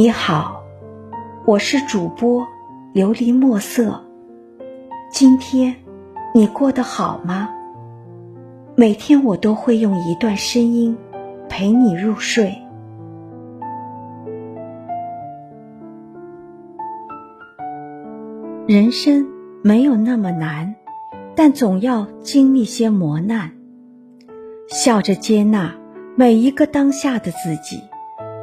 你好，我是主播琉璃墨色。今天你过得好吗？每天我都会用一段声音陪你入睡。人生没有那么难，但总要经历些磨难。笑着接纳每一个当下的自己。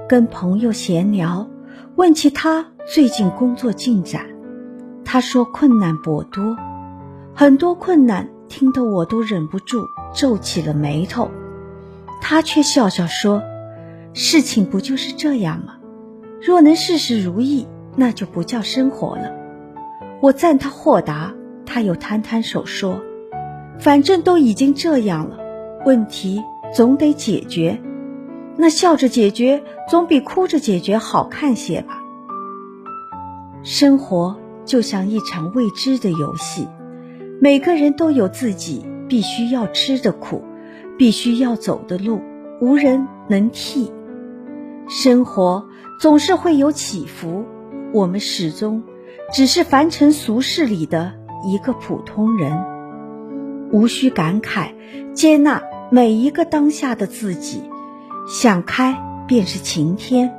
跟朋友闲聊，问起他最近工作进展，他说困难颇多，很多困难听得我都忍不住皱起了眉头。他却笑笑说：“事情不就是这样吗？若能事事如意，那就不叫生活了。”我赞他豁达，他又摊摊手说：“反正都已经这样了，问题总得解决。”那笑着解决总比哭着解决好看些吧。生活就像一场未知的游戏，每个人都有自己必须要吃的苦，必须要走的路，无人能替。生活总是会有起伏，我们始终只是凡尘俗世里的一个普通人，无需感慨，接纳每一个当下的自己。想开便是晴天，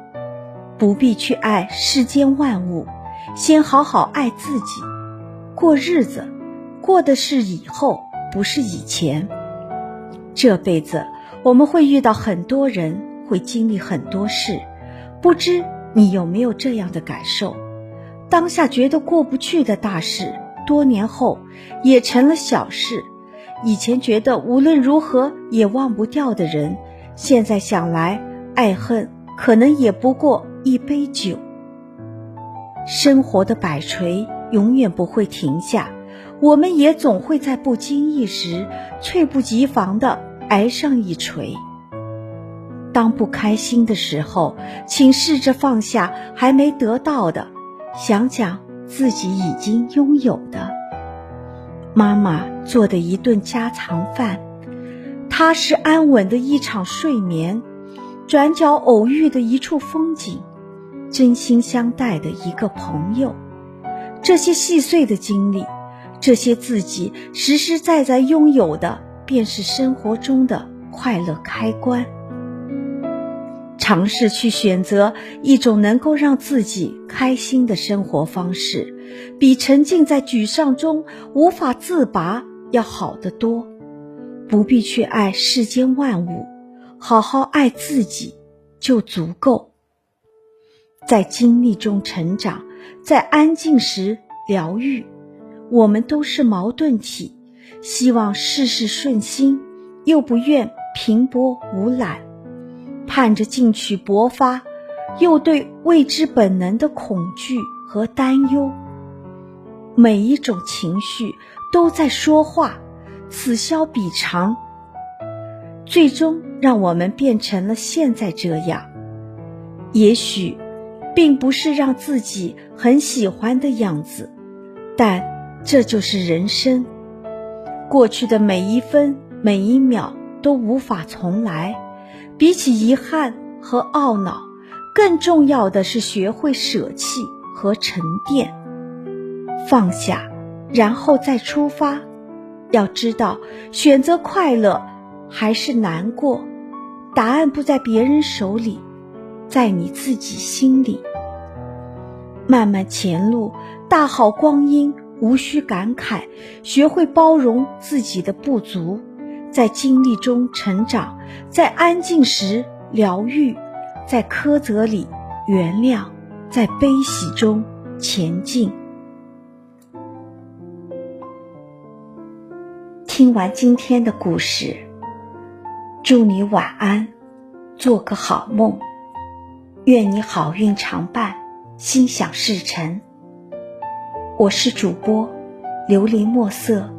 不必去爱世间万物，先好好爱自己。过日子，过的是以后，不是以前。这辈子我们会遇到很多人，会经历很多事，不知你有没有这样的感受？当下觉得过不去的大事，多年后也成了小事；以前觉得无论如何也忘不掉的人。现在想来，爱恨可能也不过一杯酒。生活的摆锤永远不会停下，我们也总会在不经意时猝不及防地挨上一锤。当不开心的时候，请试着放下还没得到的，想想自己已经拥有的。妈妈做的一顿家常饭。踏实安稳的一场睡眠，转角偶遇的一处风景，真心相待的一个朋友，这些细碎的经历，这些自己实实在在拥有的，便是生活中的快乐开关。尝试去选择一种能够让自己开心的生活方式，比沉浸在沮丧中无法自拔要好得多。不必去爱世间万物，好好爱自己就足够。在经历中成长，在安静时疗愈。我们都是矛盾体，希望事事顺心，又不愿平波无澜；盼着进取勃发，又对未知本能的恐惧和担忧。每一种情绪都在说话。此消彼长，最终让我们变成了现在这样。也许，并不是让自己很喜欢的样子，但这就是人生。过去的每一分每一秒都无法重来，比起遗憾和懊恼，更重要的是学会舍弃和沉淀，放下，然后再出发。要知道，选择快乐还是难过，答案不在别人手里，在你自己心里。漫漫前路，大好光阴，无需感慨，学会包容自己的不足，在经历中成长，在安静时疗愈，在苛责里原谅，在悲喜中前进。听完今天的故事，祝你晚安，做个好梦，愿你好运常伴，心想事成。我是主播琉璃墨色。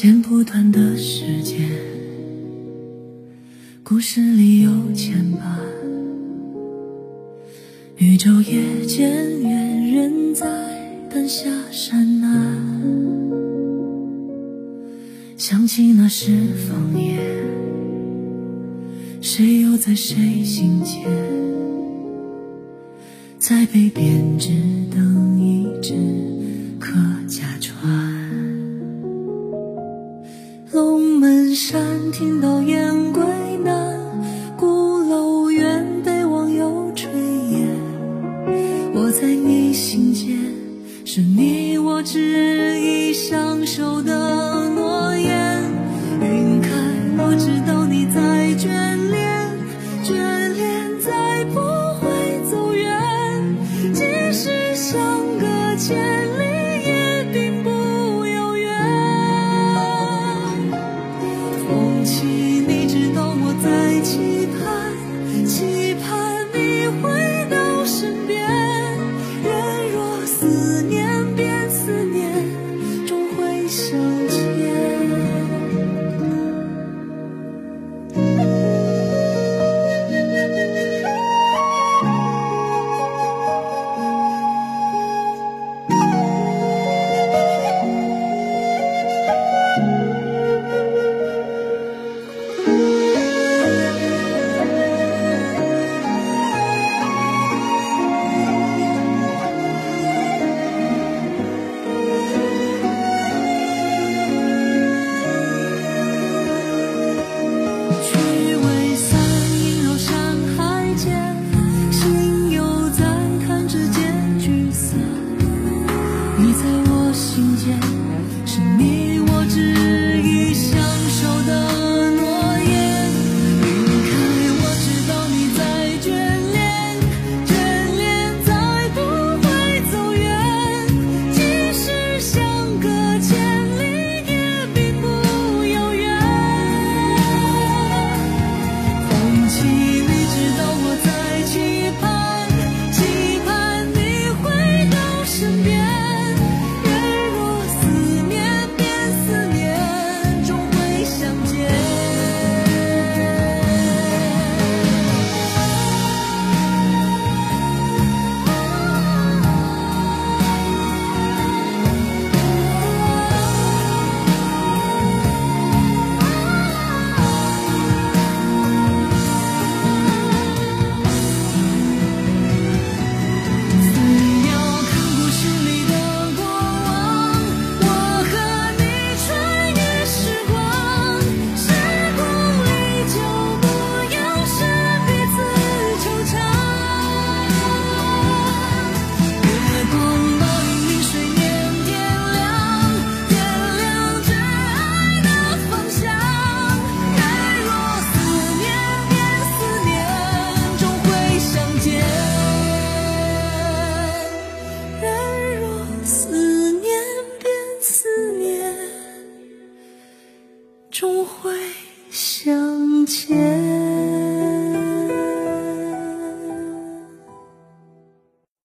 剪不断的时间，故事里有牵绊，宇宙也渐远，人在灯下山南。想起那是方言，谁又在谁心间，在被编织等。你我执意相守的诺言云开我知道你在眷你。